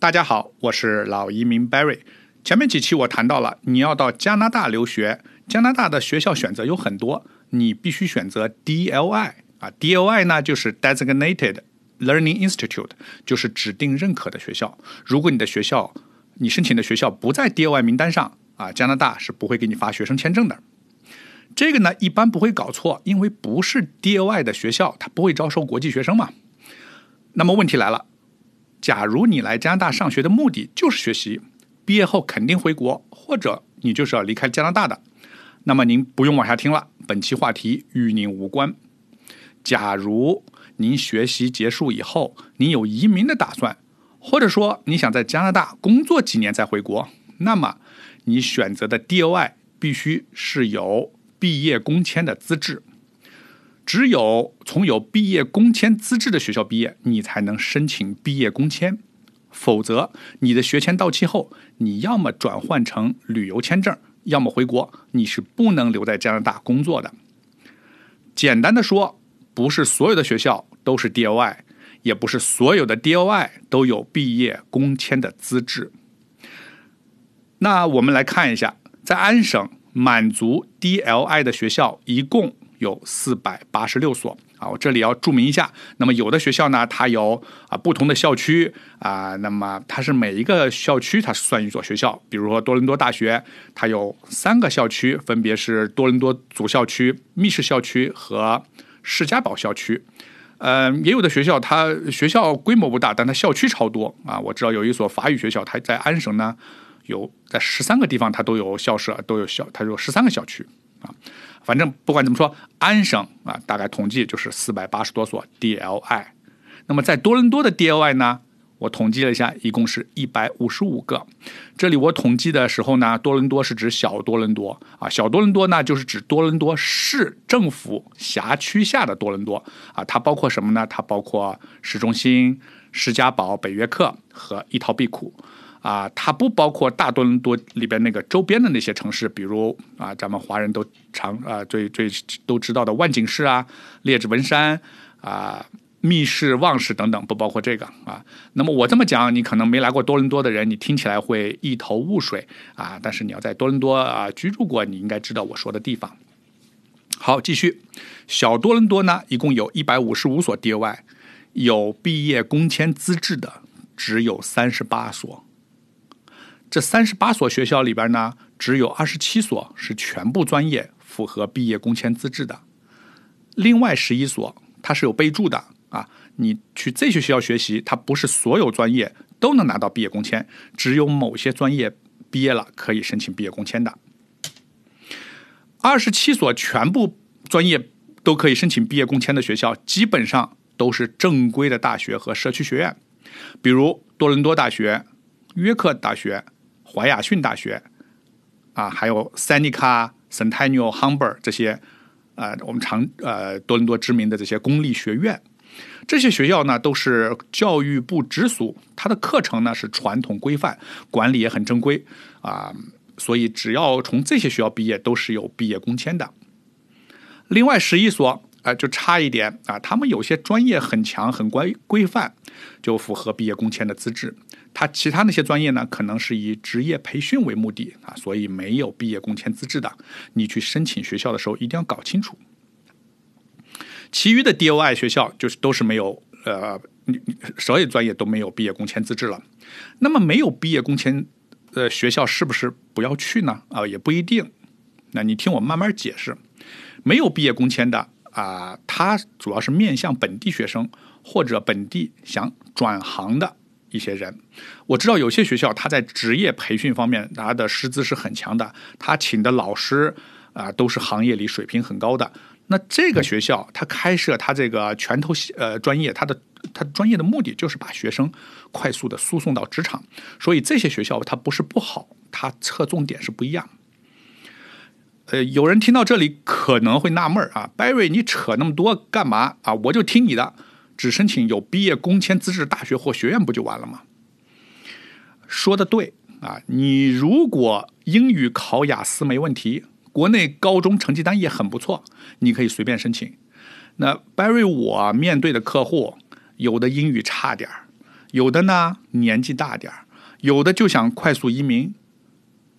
大家好，我是老移民 Barry。前面几期我谈到了，你要到加拿大留学，加拿大的学校选择有很多，你必须选择 DLI 啊，DLI 呢就是 Designated Learning Institute，就是指定认可的学校。如果你的学校，你申请的学校不在 DLI 名单上啊，加拿大是不会给你发学生签证的。这个呢，一般不会搞错，因为不是 DLI 的学校，它不会招收国际学生嘛。那么问题来了，假如你来加拿大上学的目的就是学习，毕业后肯定回国，或者你就是要离开加拿大的，那么您不用往下听了，本期话题与您无关。假如您学习结束以后，您有移民的打算，或者说你想在加拿大工作几年再回国，那么你选择的 DOI 必须是有毕业工签的资质。只有从有毕业工签资质的学校毕业，你才能申请毕业工签。否则，你的学签到期后，你要么转换成旅游签证，要么回国，你是不能留在加拿大工作的。简单的说，不是所有的学校都是 DOI，也不是所有的 DOI 都有毕业工签的资质。那我们来看一下，在安省满足 DLI 的学校一共。有四百八十六所啊，我这里要注明一下。那么有的学校呢，它有啊不同的校区啊，那么它是每一个校区它是算一所学校。比如说多伦多大学，它有三个校区，分别是多伦多主校区、密室校区和士嘉堡校区。嗯，也有的学校它学校规模不大，但它校区超多啊。我知道有一所法语学校，它在安省呢，有在十三个地方它都有校舍，都有校，它有十三个校区啊。反正不管怎么说，安省啊，大概统计就是四百八十多所 DLI。那么在多伦多的 DLI 呢，我统计了一下，一共是一百五十五个。这里我统计的时候呢，多伦多是指小多伦多啊，小多伦多呢就是指多伦多市政府辖区下的多伦多啊，它包括什么呢？它包括市中心、士嘉堡、北约克和伊陶毕库。啊，它不包括大多伦多里边那个周边的那些城市，比如啊，咱们华人都常啊最最都知道的万景市啊、列治文山啊、密室、旺市等等，不包括这个啊。那么我这么讲，你可能没来过多伦多的人，你听起来会一头雾水啊。但是你要在多伦多啊居住过，你应该知道我说的地方。好，继续，小多伦多呢，一共有一百五十五所 DOI，有毕业工签资质的只有三十八所。这三十八所学校里边呢，只有二十七所是全部专业符合毕业工签资质的，另外十一所它是有备注的啊。你去这些学校学习，它不是所有专业都能拿到毕业工签，只有某些专业毕业了可以申请毕业工签的。二十七所全部专业都可以申请毕业工签的学校，基本上都是正规的大学和社区学院，比如多伦多大学、约克大学。怀雅逊大学，啊，还有 Seneca、Centennial、Humber 这些，呃，我们常呃多伦多知名的这些公立学院，这些学校呢都是教育部直属，它的课程呢是传统规范，管理也很正规啊，所以只要从这些学校毕业，都是有毕业工签的。另外十一所，啊，就差一点啊，他们有些专业很强、很规规范，就符合毕业工签的资质。他其他那些专业呢，可能是以职业培训为目的啊，所以没有毕业工签资质的，你去申请学校的时候一定要搞清楚。其余的 DOI 学校就是都是没有呃，你所有专业都没有毕业工签资质了。那么没有毕业工签呃学校是不是不要去呢？啊，也不一定。那你听我慢慢解释。没有毕业工签的啊，它主要是面向本地学生或者本地想转行的。一些人，我知道有些学校他在职业培训方面，他的师资是很强的，他请的老师啊都是行业里水平很高的。那这个学校他开设他这个拳头呃专业，他的他专业的目的就是把学生快速的输送到职场，所以这些学校它不是不好，它侧重点是不一样。呃，有人听到这里可能会纳闷啊，Barry 你扯那么多干嘛啊？我就听你的。只申请有毕业工签资质大学或学院不就完了吗？说的对啊！你如果英语考雅思没问题，国内高中成绩单也很不错，你可以随便申请。那 Barry 我面对的客户，有的英语差点有的呢年纪大点儿，有的就想快速移民，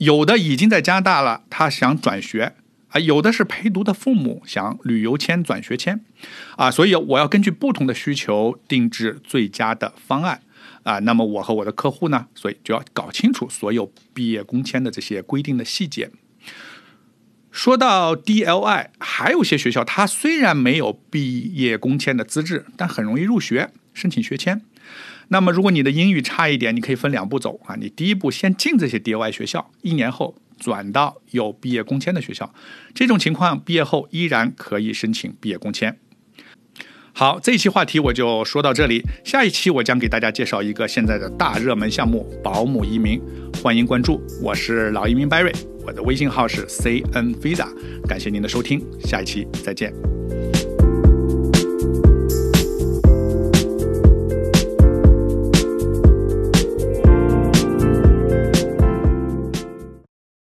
有的已经在加拿大了，他想转学啊，有的是陪读的父母想旅游签转学签啊，所以我要根据不同的需求定制最佳的方案啊。那么我和我的客户呢，所以就要搞清楚所有毕业工签的这些规定的细节。说到 DLI，还有些学校，它虽然没有毕业工签的资质，但很容易入学申请学签。那么，如果你的英语差一点，你可以分两步走啊。你第一步先进这些 DIY 学校，一年后转到有毕业工签的学校。这种情况，毕业后依然可以申请毕业工签。好，这一期话题我就说到这里。下一期我将给大家介绍一个现在的大热门项目——保姆移民。欢迎关注，我是老移民 Barry。我的微信号是 cnvisa，感谢您的收听，下一期再见。